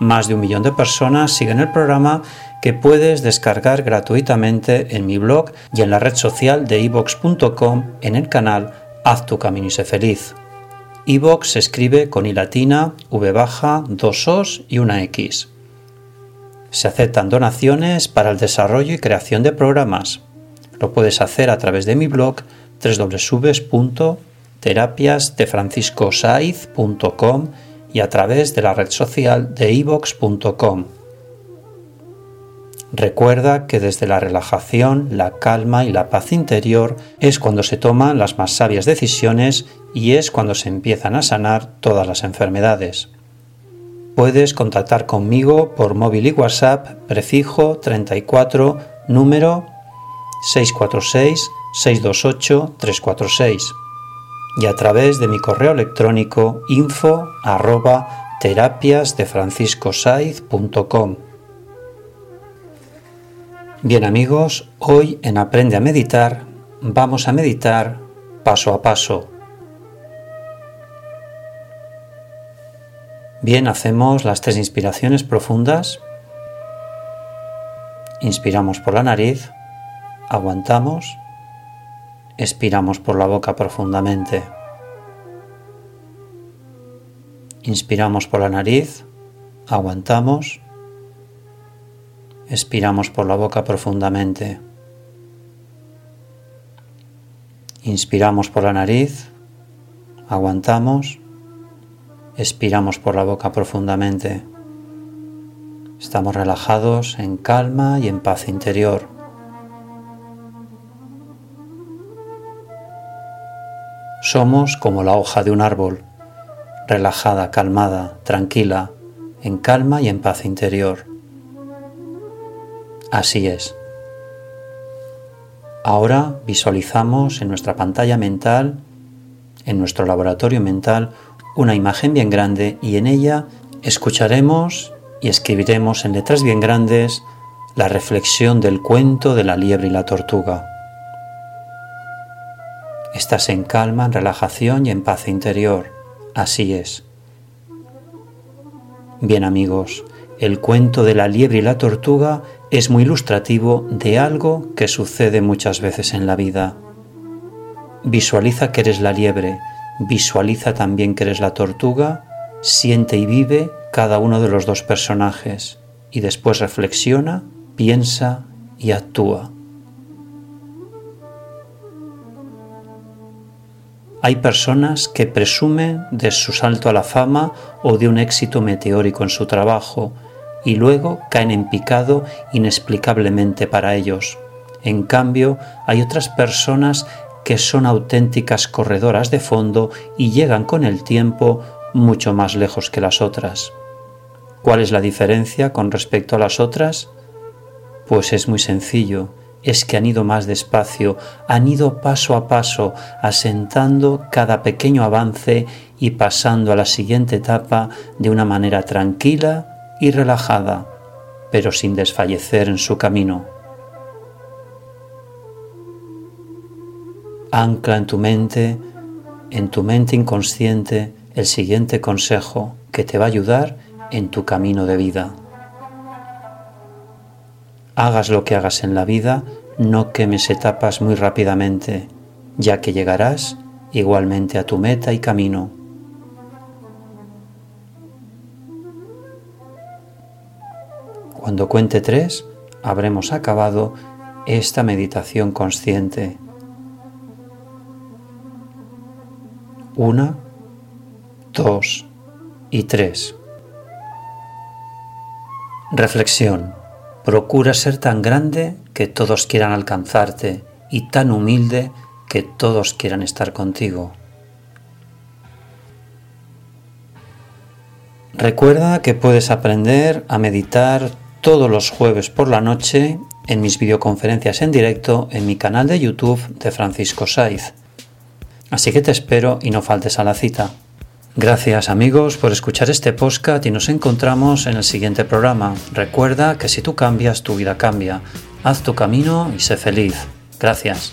Más de un millón de personas siguen el programa que puedes descargar gratuitamente en mi blog y en la red social de ivox.com en el canal Haz tu camino y sé feliz. iVox se escribe con i latina, v baja, dos os y una x. Se aceptan donaciones para el desarrollo y creación de programas. Lo puedes hacer a través de mi blog www.terapiasdefranciscosaiz.com y a través de la red social de ivox.com. Recuerda que desde la relajación, la calma y la paz interior es cuando se toman las más sabias decisiones y es cuando se empiezan a sanar todas las enfermedades. Puedes contactar conmigo por móvil y WhatsApp prefijo 34 número 646 628 346 y a través de mi correo electrónico info arroba terapiasdefranciscosaiz.com. Bien amigos, hoy en Aprende a Meditar vamos a meditar paso a paso. Bien, hacemos las tres inspiraciones profundas. Inspiramos por la nariz, aguantamos Expiramos por la boca profundamente. Inspiramos por la nariz, aguantamos. Expiramos por la boca profundamente. Inspiramos por la nariz, aguantamos. Expiramos por la boca profundamente. Estamos relajados en calma y en paz interior. Somos como la hoja de un árbol, relajada, calmada, tranquila, en calma y en paz interior. Así es. Ahora visualizamos en nuestra pantalla mental, en nuestro laboratorio mental, una imagen bien grande y en ella escucharemos y escribiremos en letras bien grandes la reflexión del cuento de la liebre y la tortuga. Estás en calma, en relajación y en paz interior. Así es. Bien amigos, el cuento de la liebre y la tortuga es muy ilustrativo de algo que sucede muchas veces en la vida. Visualiza que eres la liebre, visualiza también que eres la tortuga, siente y vive cada uno de los dos personajes y después reflexiona, piensa y actúa. Hay personas que presumen de su salto a la fama o de un éxito meteórico en su trabajo y luego caen en picado inexplicablemente para ellos. En cambio, hay otras personas que son auténticas corredoras de fondo y llegan con el tiempo mucho más lejos que las otras. ¿Cuál es la diferencia con respecto a las otras? Pues es muy sencillo, es que han ido más despacio, han ido paso a paso, asentando cada pequeño avance y pasando a la siguiente etapa de una manera tranquila y relajada, pero sin desfallecer en su camino. Ancla en tu mente, en tu mente inconsciente, el siguiente consejo que te va a ayudar en tu camino de vida. Hagas lo que hagas en la vida, no quemes etapas muy rápidamente, ya que llegarás igualmente a tu meta y camino. Cuando cuente tres, habremos acabado esta meditación consciente. Una, dos y tres. Reflexión. Procura ser tan grande que todos quieran alcanzarte y tan humilde que todos quieran estar contigo. Recuerda que puedes aprender a meditar todos los jueves por la noche en mis videoconferencias en directo en mi canal de YouTube de Francisco Saiz. Así que te espero y no faltes a la cita. Gracias amigos por escuchar este podcast y nos encontramos en el siguiente programa. Recuerda que si tú cambias, tu vida cambia. Haz tu camino y sé feliz. Gracias.